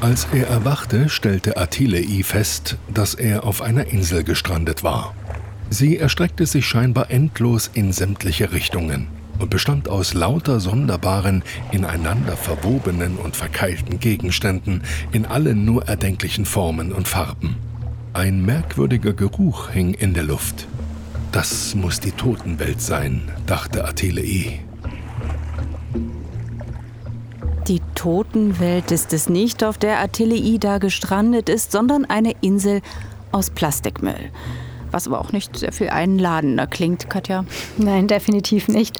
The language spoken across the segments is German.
Als er erwachte, stellte Attilei fest, dass er auf einer Insel gestrandet war. Sie erstreckte sich scheinbar endlos in sämtliche Richtungen und bestand aus lauter sonderbaren, ineinander verwobenen und verkeilten Gegenständen in allen nur erdenklichen Formen und Farben. Ein merkwürdiger Geruch hing in der Luft. Das muss die Totenwelt sein, dachte Attilei. Die Totenwelt ist es nicht, auf der Attilei da gestrandet ist, sondern eine Insel aus Plastikmüll. Was aber auch nicht sehr viel einladender klingt, Katja. Nein, definitiv nicht.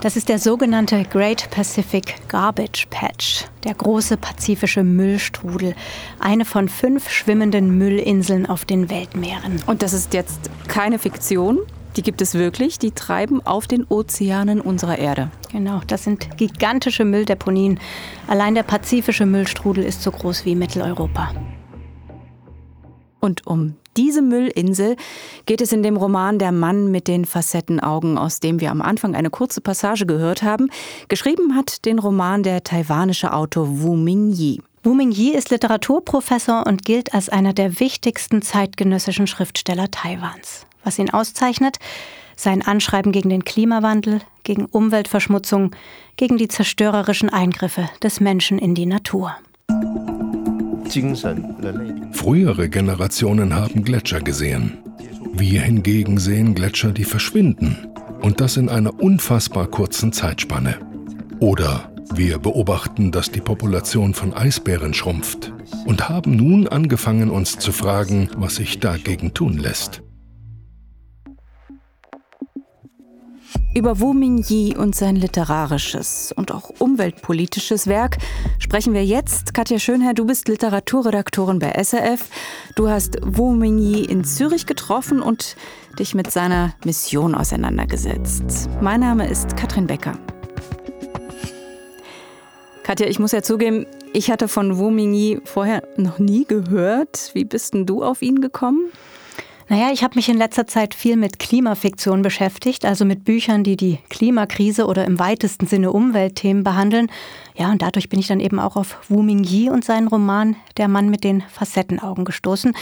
Das ist der sogenannte Great Pacific Garbage Patch, der große pazifische Müllstrudel. Eine von fünf schwimmenden Müllinseln auf den Weltmeeren. Und das ist jetzt keine Fiktion, die gibt es wirklich, die treiben auf den Ozeanen unserer Erde. Genau, das sind gigantische Mülldeponien. Allein der pazifische Müllstrudel ist so groß wie Mitteleuropa. Und um diese Müllinsel geht es in dem Roman Der Mann mit den Facettenaugen, aus dem wir am Anfang eine kurze Passage gehört haben. Geschrieben hat den Roman der taiwanische Autor Wu Mingyi. Wu Mingyi ist Literaturprofessor und gilt als einer der wichtigsten zeitgenössischen Schriftsteller Taiwans. Was ihn auszeichnet, sein Anschreiben gegen den Klimawandel, gegen Umweltverschmutzung, gegen die zerstörerischen Eingriffe des Menschen in die Natur. Frühere Generationen haben Gletscher gesehen. Wir hingegen sehen Gletscher, die verschwinden. Und das in einer unfassbar kurzen Zeitspanne. Oder wir beobachten, dass die Population von Eisbären schrumpft und haben nun angefangen, uns zu fragen, was sich dagegen tun lässt. Über Wu Mingyi und sein literarisches und auch umweltpolitisches Werk sprechen wir jetzt. Katja Schönherr, du bist Literaturredaktorin bei SRF. Du hast Wu Mingyi in Zürich getroffen und dich mit seiner Mission auseinandergesetzt. Mein Name ist Katrin Becker. Katja, ich muss ja zugeben, ich hatte von Wu Mingyi vorher noch nie gehört. Wie bist denn du auf ihn gekommen? Naja, ich habe mich in letzter Zeit viel mit Klimafiktion beschäftigt, also mit Büchern, die die Klimakrise oder im weitesten Sinne Umweltthemen behandeln. Ja, und dadurch bin ich dann eben auch auf Wu Mingyi und seinen Roman Der Mann mit den Facettenaugen gestoßen.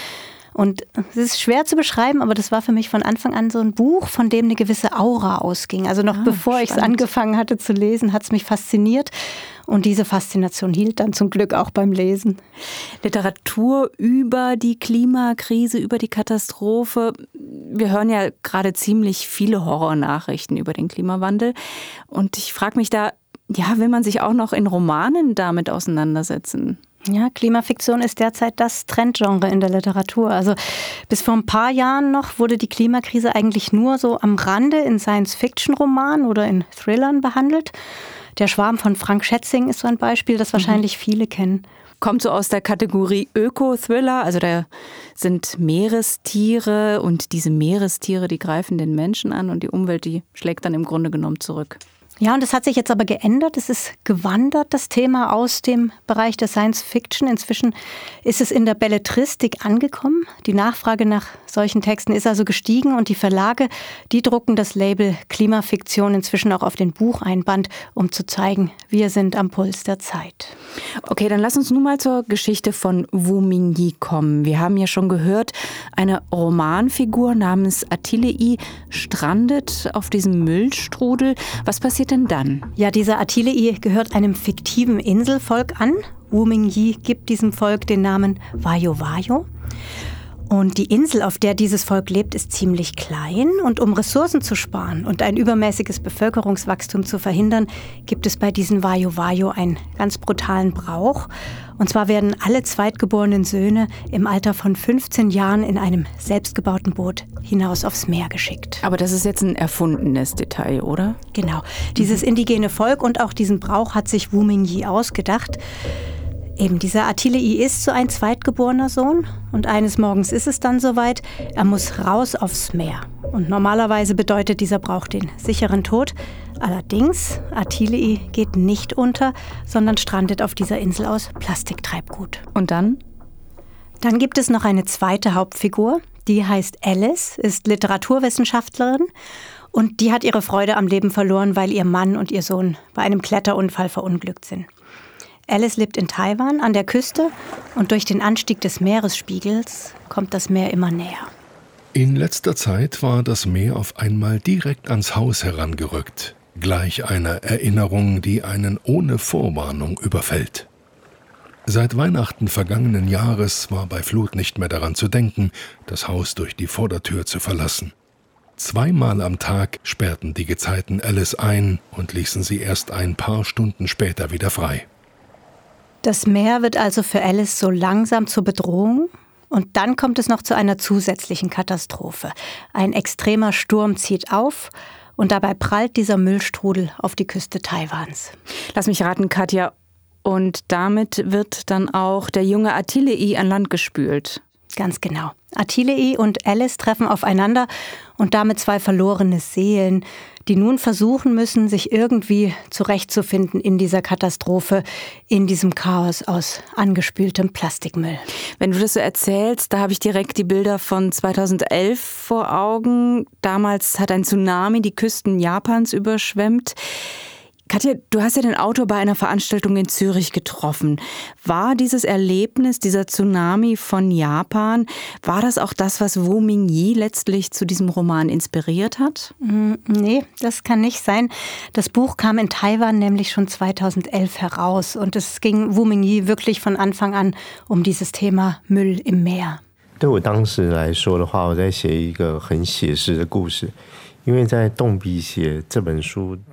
Und es ist schwer zu beschreiben, aber das war für mich von Anfang an so ein Buch, von dem eine gewisse Aura ausging. Also noch ah, bevor ich es angefangen hatte zu lesen, hat es mich fasziniert. Und diese Faszination hielt dann zum Glück auch beim Lesen. Literatur über die Klimakrise, über die Katastrophe. Wir hören ja gerade ziemlich viele Horrornachrichten über den Klimawandel. Und ich frage mich da, ja, will man sich auch noch in Romanen damit auseinandersetzen? Ja, Klimafiktion ist derzeit das Trendgenre in der Literatur. Also bis vor ein paar Jahren noch wurde die Klimakrise eigentlich nur so am Rande in Science-Fiction-Romanen oder in Thrillern behandelt. Der Schwarm von Frank Schätzing ist so ein Beispiel, das wahrscheinlich mhm. viele kennen. Kommt so aus der Kategorie Öko-Thriller, also da sind Meerestiere und diese Meerestiere, die greifen den Menschen an und die Umwelt, die schlägt dann im Grunde genommen zurück. Ja, und das hat sich jetzt aber geändert. Es ist gewandert, das Thema aus dem Bereich der Science Fiction. Inzwischen ist es in der Belletristik angekommen. Die Nachfrage nach solchen Texten ist also gestiegen und die Verlage, die drucken das Label Klimafiktion inzwischen auch auf den Bucheinband, um zu zeigen, wir sind am Puls der Zeit. Okay, dann lass uns nun mal zur Geschichte von Wu Mingyi kommen. Wir haben ja schon gehört, eine Romanfigur namens Attilei strandet auf diesem Müllstrudel. Was passiert denn dann? Ja, dieser Attilei gehört einem fiktiven Inselvolk an. Wu Mingyi gibt diesem Volk den Namen Wayo Wayo. Und die Insel, auf der dieses Volk lebt, ist ziemlich klein. Und um Ressourcen zu sparen und ein übermäßiges Bevölkerungswachstum zu verhindern, gibt es bei diesen Wayo Wayo einen ganz brutalen Brauch. Und zwar werden alle zweitgeborenen Söhne im Alter von 15 Jahren in einem selbstgebauten Boot hinaus aufs Meer geschickt. Aber das ist jetzt ein erfundenes Detail, oder? Genau. Dieses indigene Volk und auch diesen Brauch hat sich Wu Mingyi ausgedacht. Eben, dieser Attilei ist so ein zweitgeborener Sohn und eines Morgens ist es dann soweit, er muss raus aufs Meer. Und normalerweise bedeutet dieser Brauch den sicheren Tod. Allerdings, Attilei geht nicht unter, sondern strandet auf dieser Insel aus Plastiktreibgut. Und dann? Dann gibt es noch eine zweite Hauptfigur, die heißt Alice, ist Literaturwissenschaftlerin und die hat ihre Freude am Leben verloren, weil ihr Mann und ihr Sohn bei einem Kletterunfall verunglückt sind. Alice lebt in Taiwan an der Küste und durch den Anstieg des Meeresspiegels kommt das Meer immer näher. In letzter Zeit war das Meer auf einmal direkt ans Haus herangerückt, gleich einer Erinnerung, die einen ohne Vorwarnung überfällt. Seit Weihnachten vergangenen Jahres war bei Flut nicht mehr daran zu denken, das Haus durch die Vordertür zu verlassen. Zweimal am Tag sperrten die Gezeiten Alice ein und ließen sie erst ein paar Stunden später wieder frei. Das Meer wird also für Alice so langsam zur Bedrohung und dann kommt es noch zu einer zusätzlichen Katastrophe. Ein extremer Sturm zieht auf und dabei prallt dieser Müllstrudel auf die Küste Taiwans. Lass mich raten, Katja. Und damit wird dann auch der junge Attilei an Land gespült. Ganz genau. Attilei und Alice treffen aufeinander und damit zwei verlorene Seelen, die nun versuchen müssen, sich irgendwie zurechtzufinden in dieser Katastrophe, in diesem Chaos aus angespültem Plastikmüll. Wenn du das so erzählst, da habe ich direkt die Bilder von 2011 vor Augen. Damals hat ein Tsunami die Küsten Japans überschwemmt. Katja, du hast ja den Autor bei einer Veranstaltung in Zürich getroffen. War dieses Erlebnis, dieser Tsunami von Japan, war das auch das, was Wu Mingyi letztlich zu diesem Roman inspiriert hat? Mm, nee, das kann nicht sein. Das Buch kam in Taiwan nämlich schon 2011 heraus und es ging Wu Mingyi wirklich von Anfang an um dieses Thema Müll im Meer. 对我当时来说的话，我在写一个很写实的故事。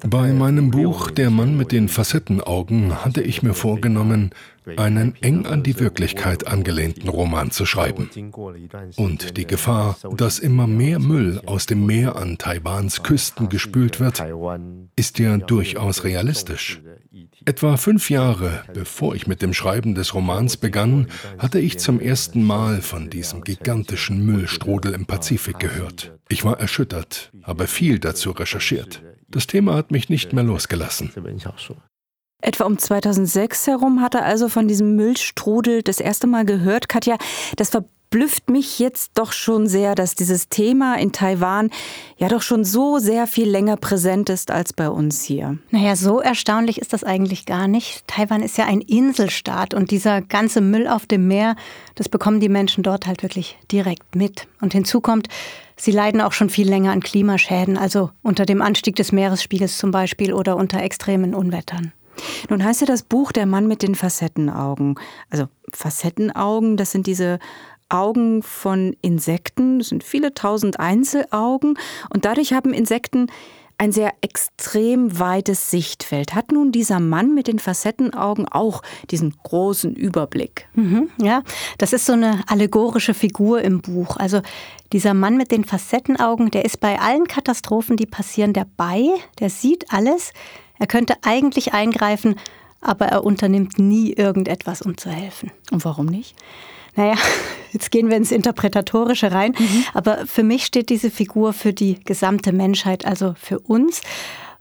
Bei meinem Buch Der Mann mit den Facettenaugen hatte ich mir vorgenommen, einen eng an die Wirklichkeit angelehnten Roman zu schreiben. Und die Gefahr, dass immer mehr Müll aus dem Meer an Taiwans Küsten gespült wird, ist ja durchaus realistisch. Etwa fünf Jahre bevor ich mit dem Schreiben des Romans begann, hatte ich zum ersten Mal von diesem gigantischen Müllstrudel im Pazifik gehört. Ich war erschüttert, habe viel dazu recherchiert. Das Thema hat mich nicht mehr losgelassen. Etwa um 2006 herum hat er also von diesem Müllstrudel das erste Mal gehört. Katja, das verblüfft mich jetzt doch schon sehr, dass dieses Thema in Taiwan ja doch schon so sehr viel länger präsent ist als bei uns hier. Naja, so erstaunlich ist das eigentlich gar nicht. Taiwan ist ja ein Inselstaat und dieser ganze Müll auf dem Meer, das bekommen die Menschen dort halt wirklich direkt mit. Und hinzu kommt, Sie leiden auch schon viel länger an Klimaschäden, also unter dem Anstieg des Meeresspiegels zum Beispiel oder unter extremen Unwettern. Nun heißt ja das Buch Der Mann mit den Facettenaugen. Also Facettenaugen, das sind diese Augen von Insekten, das sind viele tausend Einzelaugen und dadurch haben Insekten ein sehr extrem weites Sichtfeld. Hat nun dieser Mann mit den Facettenaugen auch diesen großen Überblick? Mhm, ja, das ist so eine allegorische Figur im Buch. Also dieser Mann mit den Facettenaugen, der ist bei allen Katastrophen, die passieren, dabei. Der sieht alles. Er könnte eigentlich eingreifen, aber er unternimmt nie irgendetwas, um zu helfen. Und warum nicht? Naja, jetzt gehen wir ins Interpretatorische rein, mhm. aber für mich steht diese Figur für die gesamte Menschheit, also für uns.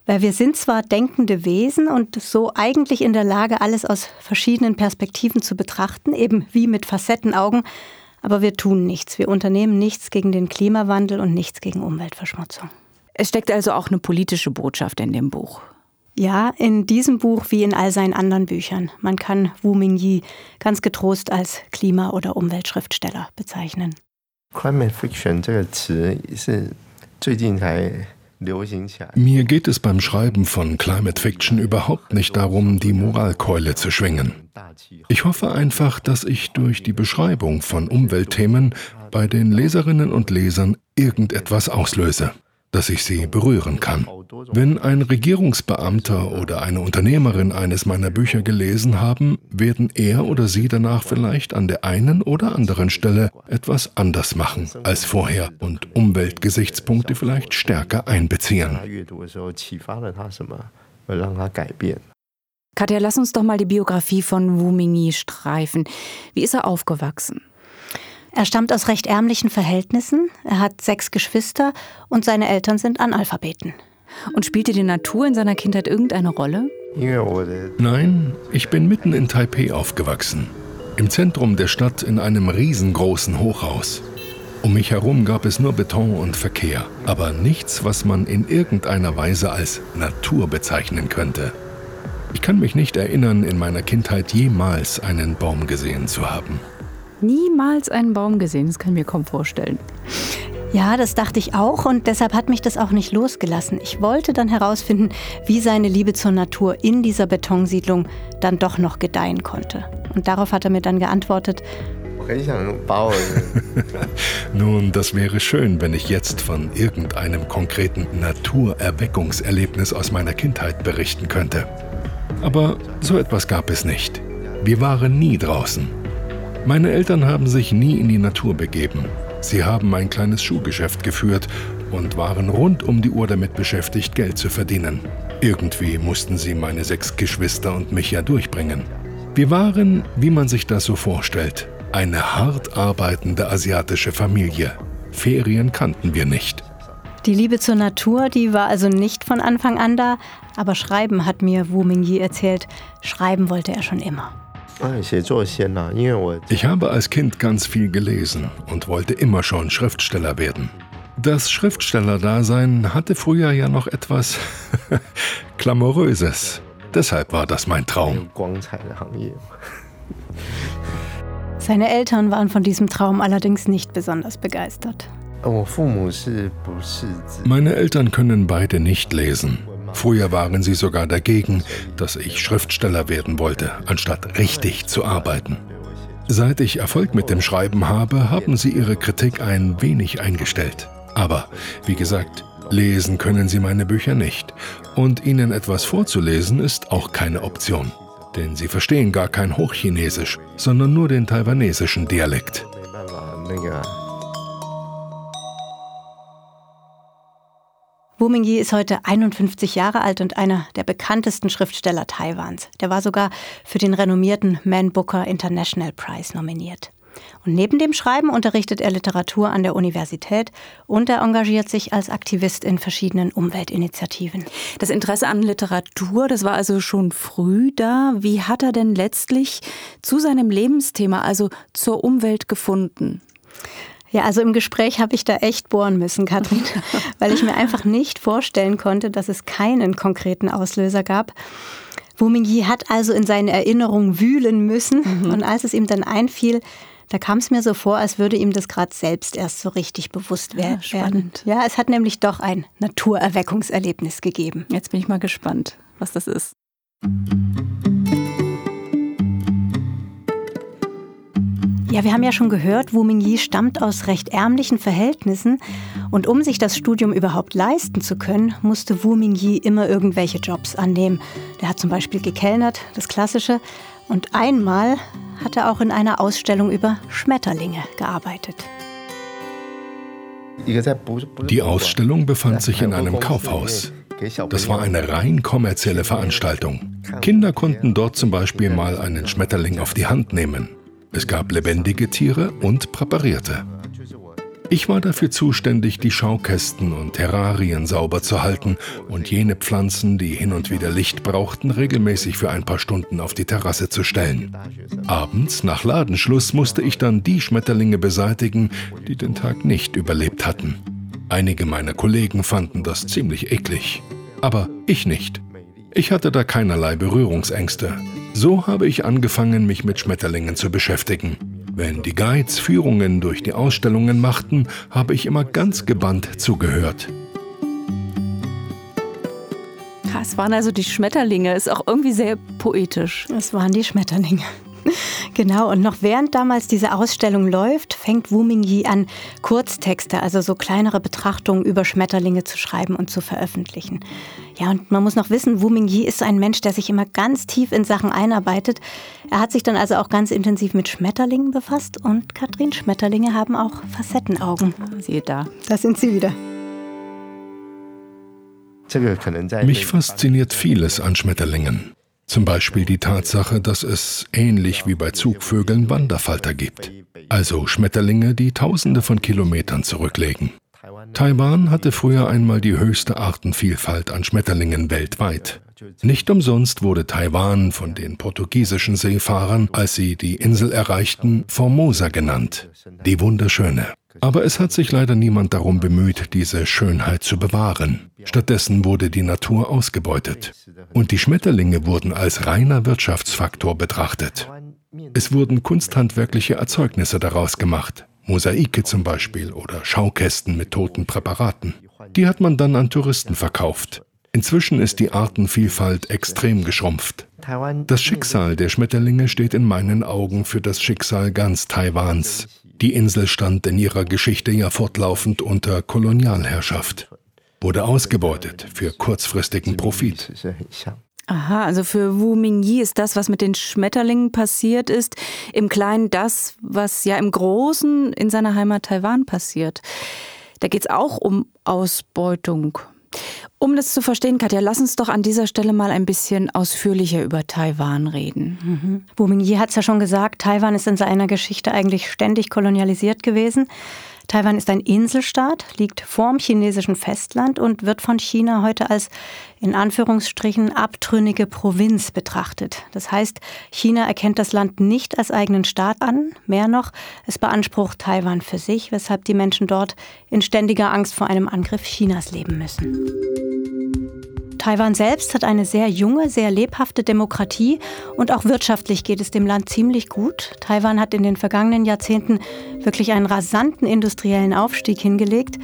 Weil wir sind zwar denkende Wesen und so eigentlich in der Lage, alles aus verschiedenen Perspektiven zu betrachten, eben wie mit Facettenaugen, aber wir tun nichts. Wir unternehmen nichts gegen den Klimawandel und nichts gegen Umweltverschmutzung. Es steckt also auch eine politische Botschaft in dem Buch. Ja, in diesem Buch wie in all seinen anderen Büchern. Man kann Wu Mingyi ganz getrost als Klima- oder Umweltschriftsteller bezeichnen. Climate Fiction mir geht es beim Schreiben von Climate Fiction überhaupt nicht darum, die Moralkeule zu schwingen. Ich hoffe einfach, dass ich durch die Beschreibung von Umweltthemen bei den Leserinnen und Lesern irgendetwas auslöse dass ich sie berühren kann. Wenn ein Regierungsbeamter oder eine Unternehmerin eines meiner Bücher gelesen haben, werden er oder sie danach vielleicht an der einen oder anderen Stelle etwas anders machen als vorher und Umweltgesichtspunkte vielleicht stärker einbeziehen. Katja, lass uns doch mal die Biografie von Wu Mingyi streifen. Wie ist er aufgewachsen? Er stammt aus recht ärmlichen Verhältnissen, er hat sechs Geschwister und seine Eltern sind Analphabeten. Und spielte die Natur in seiner Kindheit irgendeine Rolle? Nein, ich bin mitten in Taipei aufgewachsen. Im Zentrum der Stadt in einem riesengroßen Hochhaus. Um mich herum gab es nur Beton und Verkehr, aber nichts, was man in irgendeiner Weise als Natur bezeichnen könnte. Ich kann mich nicht erinnern, in meiner Kindheit jemals einen Baum gesehen zu haben. Niemals einen Baum gesehen, das kann ich mir kaum vorstellen. Ja, das dachte ich auch und deshalb hat mich das auch nicht losgelassen. Ich wollte dann herausfinden, wie seine Liebe zur Natur in dieser Betonsiedlung dann doch noch gedeihen konnte. Und darauf hat er mir dann geantwortet, Nun, das wäre schön, wenn ich jetzt von irgendeinem konkreten Naturerweckungserlebnis aus meiner Kindheit berichten könnte. Aber so etwas gab es nicht. Wir waren nie draußen. Meine Eltern haben sich nie in die Natur begeben. Sie haben ein kleines Schuhgeschäft geführt und waren rund um die Uhr damit beschäftigt, Geld zu verdienen. Irgendwie mussten sie meine sechs Geschwister und mich ja durchbringen. Wir waren, wie man sich das so vorstellt, eine hart arbeitende asiatische Familie. Ferien kannten wir nicht. Die Liebe zur Natur, die war also nicht von Anfang an da, aber Schreiben hat mir Wu Mingyi erzählt. Schreiben wollte er schon immer. Ich habe als Kind ganz viel gelesen und wollte immer schon Schriftsteller werden. Das Schriftstellerdasein hatte früher ja noch etwas Klamouröses. Deshalb war das mein Traum. Seine Eltern waren von diesem Traum allerdings nicht besonders begeistert. Meine Eltern können beide nicht lesen. Früher waren sie sogar dagegen, dass ich Schriftsteller werden wollte, anstatt richtig zu arbeiten. Seit ich Erfolg mit dem Schreiben habe, haben sie ihre Kritik ein wenig eingestellt. Aber, wie gesagt, lesen können sie meine Bücher nicht. Und ihnen etwas vorzulesen ist auch keine Option. Denn sie verstehen gar kein Hochchinesisch, sondern nur den taiwanesischen Dialekt. Wu Mingyi ist heute 51 Jahre alt und einer der bekanntesten Schriftsteller Taiwans. Der war sogar für den renommierten Man Booker International Prize nominiert. Und neben dem Schreiben unterrichtet er Literatur an der Universität und er engagiert sich als Aktivist in verschiedenen Umweltinitiativen. Das Interesse an Literatur, das war also schon früh da. Wie hat er denn letztlich zu seinem Lebensthema, also zur Umwelt gefunden? Ja, also im Gespräch habe ich da echt bohren müssen, Katrin, weil ich mir einfach nicht vorstellen konnte, dass es keinen konkreten Auslöser gab. Wu Mingyi hat also in seinen Erinnerungen wühlen müssen mhm. und als es ihm dann einfiel, da kam es mir so vor, als würde ihm das gerade selbst erst so richtig bewusst ja, werden. Spannend. Ja, es hat nämlich doch ein Naturerweckungserlebnis gegeben. Jetzt bin ich mal gespannt, was das ist. Ja, wir haben ja schon gehört, Wu Mingyi stammt aus recht ärmlichen Verhältnissen und um sich das Studium überhaupt leisten zu können, musste Wu Mingyi immer irgendwelche Jobs annehmen. Der hat zum Beispiel gekellnert, das Klassische, und einmal hat er auch in einer Ausstellung über Schmetterlinge gearbeitet. Die Ausstellung befand sich in einem Kaufhaus. Das war eine rein kommerzielle Veranstaltung. Kinder konnten dort zum Beispiel mal einen Schmetterling auf die Hand nehmen. Es gab lebendige Tiere und präparierte. Ich war dafür zuständig, die Schaukästen und Terrarien sauber zu halten und jene Pflanzen, die hin und wieder Licht brauchten, regelmäßig für ein paar Stunden auf die Terrasse zu stellen. Abends, nach Ladenschluss, musste ich dann die Schmetterlinge beseitigen, die den Tag nicht überlebt hatten. Einige meiner Kollegen fanden das ziemlich eklig. Aber ich nicht. Ich hatte da keinerlei Berührungsängste. So habe ich angefangen, mich mit Schmetterlingen zu beschäftigen. Wenn die Guides Führungen durch die Ausstellungen machten, habe ich immer ganz gebannt zugehört. Es waren also die Schmetterlinge, ist auch irgendwie sehr poetisch. Es waren die Schmetterlinge. Genau, und noch während damals diese Ausstellung läuft, fängt Wu Mingyi an, Kurztexte, also so kleinere Betrachtungen über Schmetterlinge zu schreiben und zu veröffentlichen. Ja, und man muss noch wissen, Wu Mingyi ist ein Mensch, der sich immer ganz tief in Sachen einarbeitet. Er hat sich dann also auch ganz intensiv mit Schmetterlingen befasst und Katrin, Schmetterlinge haben auch Facettenaugen. Siehe da. Da sind sie wieder. Mich fasziniert vieles an Schmetterlingen. Zum Beispiel die Tatsache, dass es ähnlich wie bei Zugvögeln Wanderfalter gibt. Also Schmetterlinge, die Tausende von Kilometern zurücklegen. Taiwan hatte früher einmal die höchste Artenvielfalt an Schmetterlingen weltweit. Nicht umsonst wurde Taiwan von den portugiesischen Seefahrern, als sie die Insel erreichten, Formosa genannt, die Wunderschöne. Aber es hat sich leider niemand darum bemüht, diese Schönheit zu bewahren. Stattdessen wurde die Natur ausgebeutet. Und die Schmetterlinge wurden als reiner Wirtschaftsfaktor betrachtet. Es wurden kunsthandwerkliche Erzeugnisse daraus gemacht. Mosaike zum Beispiel oder Schaukästen mit toten Präparaten. Die hat man dann an Touristen verkauft. Inzwischen ist die Artenvielfalt extrem geschrumpft. Das Schicksal der Schmetterlinge steht in meinen Augen für das Schicksal ganz Taiwans. Die Insel stand in ihrer Geschichte ja fortlaufend unter Kolonialherrschaft, wurde ausgebeutet für kurzfristigen Profit. Aha, also für Wu Mingyi ist das, was mit den Schmetterlingen passiert ist, im Kleinen das, was ja im Großen in seiner Heimat Taiwan passiert. Da geht es auch um Ausbeutung. Um das zu verstehen, Katja, lass uns doch an dieser Stelle mal ein bisschen ausführlicher über Taiwan reden. Mhm. Wu Mingyi hat es ja schon gesagt, Taiwan ist in seiner Geschichte eigentlich ständig kolonialisiert gewesen. Taiwan ist ein Inselstaat, liegt vorm chinesischen Festland und wird von China heute als in Anführungsstrichen abtrünnige Provinz betrachtet. Das heißt, China erkennt das Land nicht als eigenen Staat an, mehr noch, es beansprucht Taiwan für sich, weshalb die Menschen dort in ständiger Angst vor einem Angriff Chinas leben müssen. Taiwan selbst hat eine sehr junge, sehr lebhafte Demokratie und auch wirtschaftlich geht es dem Land ziemlich gut. Taiwan hat in den vergangenen Jahrzehnten wirklich einen rasanten industriellen Aufstieg hingelegt,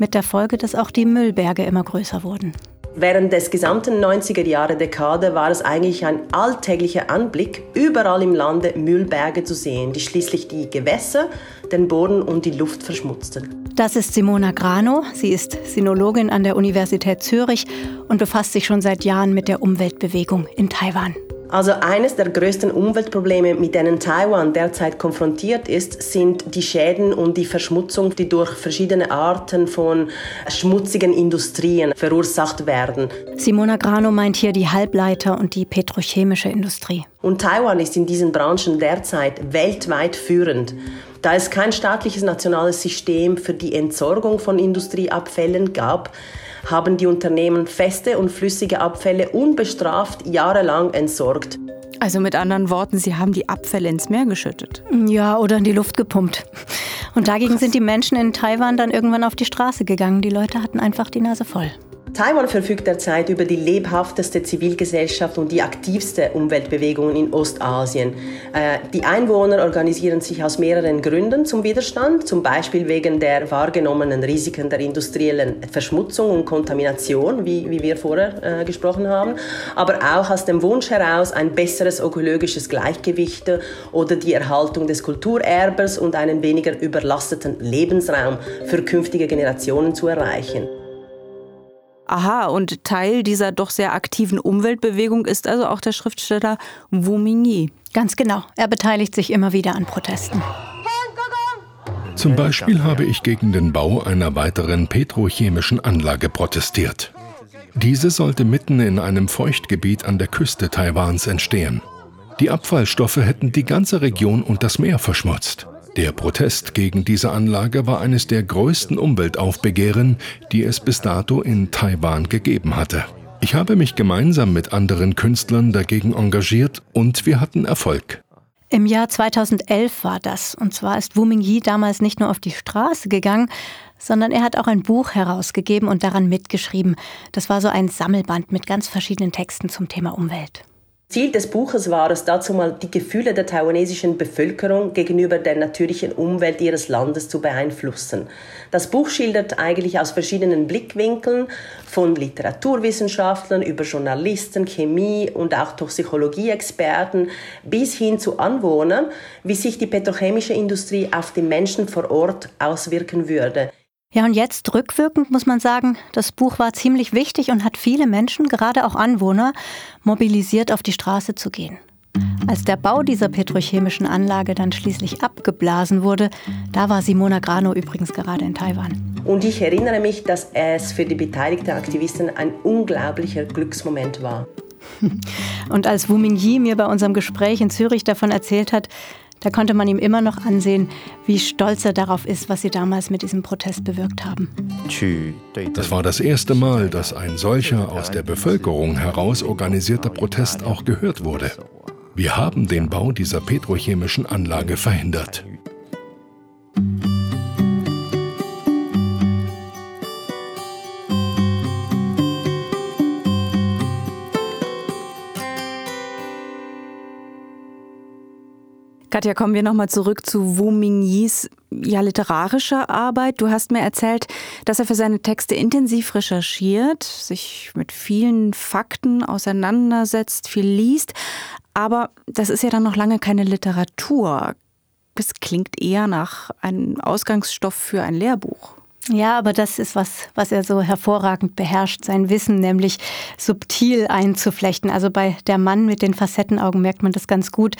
mit der Folge, dass auch die Müllberge immer größer wurden. Während des gesamten 90er Jahre Dekade war es eigentlich ein alltäglicher Anblick, überall im Lande Müllberge zu sehen, die schließlich die Gewässer, den Boden und die Luft verschmutzten. Das ist Simona Grano. Sie ist Sinologin an der Universität Zürich und befasst sich schon seit Jahren mit der Umweltbewegung in Taiwan. Also eines der größten Umweltprobleme, mit denen Taiwan derzeit konfrontiert ist, sind die Schäden und die Verschmutzung, die durch verschiedene Arten von schmutzigen Industrien verursacht werden. Simona Grano meint hier die Halbleiter und die petrochemische Industrie. Und Taiwan ist in diesen Branchen derzeit weltweit führend. Da es kein staatliches nationales System für die Entsorgung von Industrieabfällen gab, haben die Unternehmen feste und flüssige Abfälle unbestraft jahrelang entsorgt. Also mit anderen Worten, sie haben die Abfälle ins Meer geschüttet. Ja, oder in die Luft gepumpt. Und dagegen sind die Menschen in Taiwan dann irgendwann auf die Straße gegangen. Die Leute hatten einfach die Nase voll. Taiwan verfügt derzeit über die lebhafteste Zivilgesellschaft und die aktivste Umweltbewegung in Ostasien. Äh, die Einwohner organisieren sich aus mehreren Gründen zum Widerstand, zum Beispiel wegen der wahrgenommenen Risiken der industriellen Verschmutzung und Kontamination, wie, wie wir vorher äh, gesprochen haben, aber auch aus dem Wunsch heraus, ein besseres ökologisches Gleichgewicht oder die Erhaltung des Kulturerbes und einen weniger überlasteten Lebensraum für künftige Generationen zu erreichen. Aha, und Teil dieser doch sehr aktiven Umweltbewegung ist also auch der Schriftsteller Wu Mingyi. Ganz genau. Er beteiligt sich immer wieder an Protesten. Zum Beispiel habe ich gegen den Bau einer weiteren petrochemischen Anlage protestiert. Diese sollte mitten in einem Feuchtgebiet an der Küste Taiwans entstehen. Die Abfallstoffe hätten die ganze Region und das Meer verschmutzt. Der Protest gegen diese Anlage war eines der größten Umweltaufbegehren, die es bis dato in Taiwan gegeben hatte. Ich habe mich gemeinsam mit anderen Künstlern dagegen engagiert und wir hatten Erfolg. Im Jahr 2011 war das. Und zwar ist Wu Mingyi damals nicht nur auf die Straße gegangen, sondern er hat auch ein Buch herausgegeben und daran mitgeschrieben. Das war so ein Sammelband mit ganz verschiedenen Texten zum Thema Umwelt. Ziel des Buches war es, dazu mal die Gefühle der taiwanesischen Bevölkerung gegenüber der natürlichen Umwelt ihres Landes zu beeinflussen. Das Buch schildert eigentlich aus verschiedenen Blickwinkeln, von Literaturwissenschaftlern über Journalisten, Chemie und auch Toxikologie-Experten bis hin zu Anwohnern, wie sich die petrochemische Industrie auf die Menschen vor Ort auswirken würde. Ja, und jetzt rückwirkend muss man sagen, das Buch war ziemlich wichtig und hat viele Menschen, gerade auch Anwohner, mobilisiert, auf die Straße zu gehen. Als der Bau dieser petrochemischen Anlage dann schließlich abgeblasen wurde, da war Simona Grano übrigens gerade in Taiwan. Und ich erinnere mich, dass es für die beteiligten Aktivisten ein unglaublicher Glücksmoment war. Und als Wu Mingyi mir bei unserem Gespräch in Zürich davon erzählt hat, Da konnte man ihm immer noch ansehen, wie stolz er darauf ist, was sie damals mit diesem Protest bewirkt haben. Das war das erste Mal, dass ein solcher aus der Bevölkerung heraus organisierter Protest auch gehört wurde. Wir haben den Bau dieser petrochemischen Anlage verhindert. Katja, kommen wir nochmal zurück zu Wu Mingyis ja, literarischer Arbeit. Du hast mir erzählt, dass er für seine Texte intensiv recherchiert, sich mit vielen Fakten auseinandersetzt, viel liest. Aber das ist ja dann noch lange keine Literatur. Es klingt eher nach einem Ausgangsstoff für ein Lehrbuch. Ja, aber das ist was, was er so hervorragend beherrscht, sein Wissen nämlich subtil einzuflechten. Also bei der Mann mit den Facettenaugen merkt man das ganz gut.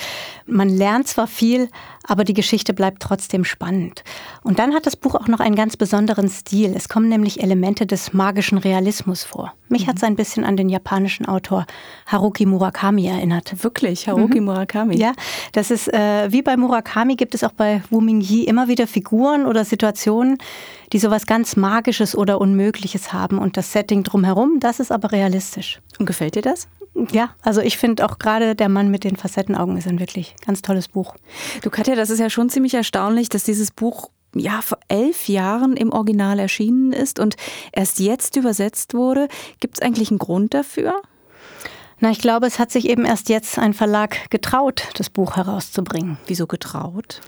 Man lernt zwar viel, aber die Geschichte bleibt trotzdem spannend. Und dann hat das Buch auch noch einen ganz besonderen Stil. Es kommen nämlich Elemente des magischen Realismus vor. Mich mhm. hat es ein bisschen an den japanischen Autor Haruki Murakami erinnert. Wirklich, Haruki mhm. Murakami? Ja, das ist äh, wie bei Murakami gibt es auch bei Wu Mingyi immer wieder Figuren oder Situationen, die sowas ganz Magisches oder Unmögliches haben. Und das Setting drumherum, das ist aber realistisch. Und gefällt dir das? Ja, also ich finde auch gerade der Mann mit den Facettenaugen ist ein wirklich ganz tolles Buch. Du Katja, das ist ja schon ziemlich erstaunlich, dass dieses Buch ja vor elf Jahren im Original erschienen ist und erst jetzt übersetzt wurde. Gibt es eigentlich einen Grund dafür? Na, ich glaube, es hat sich eben erst jetzt ein Verlag getraut, das Buch herauszubringen. Wieso getraut?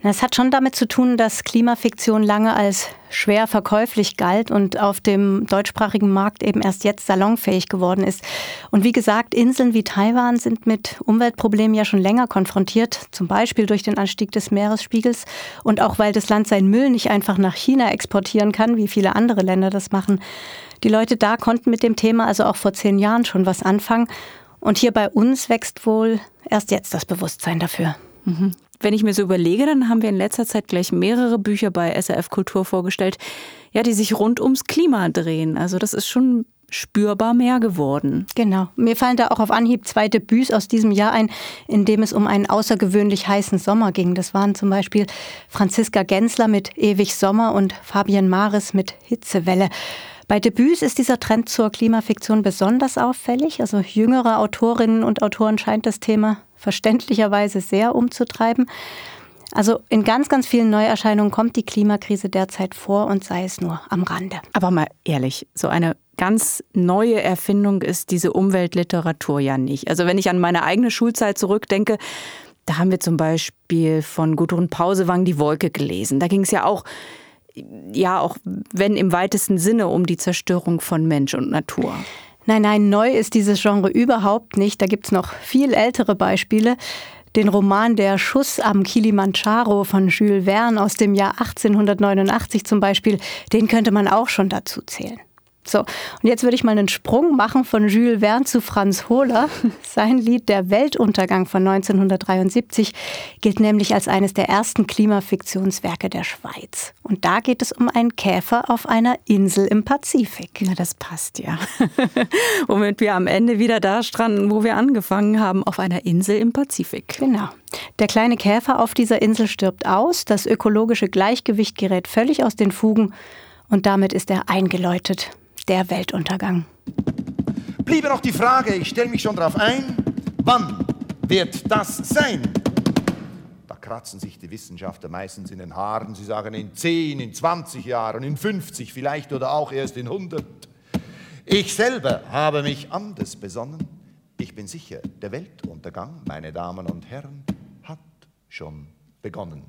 Na, es hat schon damit zu tun, dass Klimafiktion lange als schwer verkäuflich galt und auf dem deutschsprachigen Markt eben erst jetzt salonfähig geworden ist. Und wie gesagt, Inseln wie Taiwan sind mit Umweltproblemen ja schon länger konfrontiert, zum Beispiel durch den Anstieg des Meeresspiegels und auch weil das Land seinen Müll nicht einfach nach China exportieren kann, wie viele andere Länder das machen. Die Leute da konnten mit dem Thema also auch vor zehn Jahren schon was anfangen. Und hier bei uns wächst wohl erst jetzt das Bewusstsein dafür. Mhm. Wenn ich mir so überlege, dann haben wir in letzter Zeit gleich mehrere Bücher bei SRF Kultur vorgestellt, ja, die sich rund ums Klima drehen. Also das ist schon spürbar mehr geworden. Genau. Mir fallen da auch auf Anhieb zwei Debüts aus diesem Jahr ein, in dem es um einen außergewöhnlich heißen Sommer ging. Das waren zum Beispiel Franziska Gensler mit Ewig Sommer und Fabian Maris mit Hitzewelle. Bei Debüts ist dieser Trend zur Klimafiktion besonders auffällig. Also jüngere Autorinnen und Autoren scheint das Thema verständlicherweise sehr umzutreiben. Also in ganz, ganz vielen Neuerscheinungen kommt die Klimakrise derzeit vor und sei es nur am Rande. Aber mal ehrlich, so eine ganz neue Erfindung ist diese Umweltliteratur ja nicht. Also wenn ich an meine eigene Schulzeit zurückdenke, da haben wir zum Beispiel von Gudrun Pausewang die Wolke gelesen. Da ging es ja auch ja auch wenn im weitesten Sinne um die Zerstörung von Mensch und Natur. Nein, nein, neu ist dieses Genre überhaupt nicht. Da gibt es noch viel ältere Beispiele. Den Roman Der Schuss am Kilimanjaro von Jules Verne aus dem Jahr 1889 zum Beispiel, den könnte man auch schon dazu zählen. So, und jetzt würde ich mal einen Sprung machen von Jules Verne zu Franz Hohler. Sein Lied Der Weltuntergang von 1973 gilt nämlich als eines der ersten Klimafiktionswerke der Schweiz. Und da geht es um einen Käfer auf einer Insel im Pazifik. Na, das passt ja. Womit wir am Ende wieder da stranden, wo wir angefangen haben, auf einer Insel im Pazifik. Genau. Der kleine Käfer auf dieser Insel stirbt aus, das ökologische Gleichgewicht gerät völlig aus den Fugen und damit ist er eingeläutet der Weltuntergang. Bliebe noch die Frage, ich stelle mich schon darauf ein, wann wird das sein? Da kratzen sich die Wissenschaftler meistens in den Haaren. Sie sagen in 10, in 20 Jahren, in 50 vielleicht oder auch erst in 100. Ich selber habe mich anders besonnen. Ich bin sicher, der Weltuntergang, meine Damen und Herren, hat schon begonnen.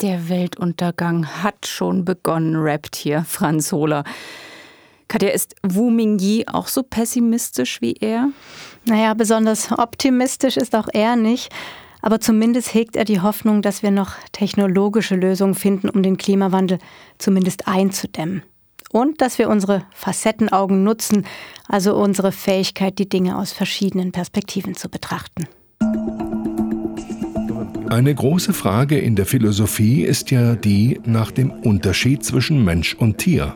Der Weltuntergang hat schon begonnen, rappt hier Franz Hohler. Katja, ist Wu Mingyi auch so pessimistisch wie er? Naja, besonders optimistisch ist auch er nicht. Aber zumindest hegt er die Hoffnung, dass wir noch technologische Lösungen finden, um den Klimawandel zumindest einzudämmen. Und dass wir unsere Facettenaugen nutzen, also unsere Fähigkeit, die Dinge aus verschiedenen Perspektiven zu betrachten. Eine große Frage in der Philosophie ist ja die nach dem Unterschied zwischen Mensch und Tier.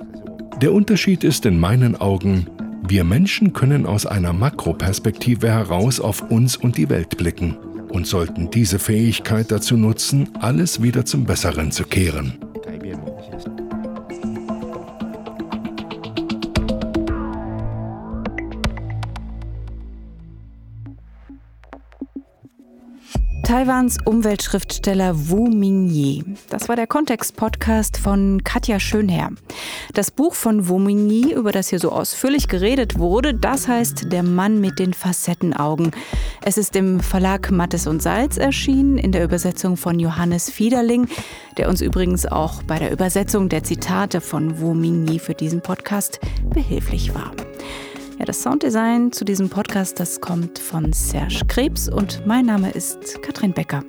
Der Unterschied ist in meinen Augen, wir Menschen können aus einer Makroperspektive heraus auf uns und die Welt blicken. und sollten diese Fähigkeit dazu nutzen, alles wieder zum Besseren zu kehren. Taiwans Umweltschriftsteller Wu Mingyi. Das war der Kontext-Podcast von Katja Schönherr. Das Buch von Wu Mingyi, über das hier so ausführlich geredet wurde, das heißt Der Mann mit den Facettenaugen. Es ist im Verlag Mattes und Salz erschienen, in der Übersetzung von Johannes Fiederling, der uns übrigens auch bei der Übersetzung der Zitate von Wu Mingyi für diesen Podcast behilflich war. Ja, das Sounddesign zu diesem Podcast, das kommt von Serge Krebs und mein Name ist Katrin Becker.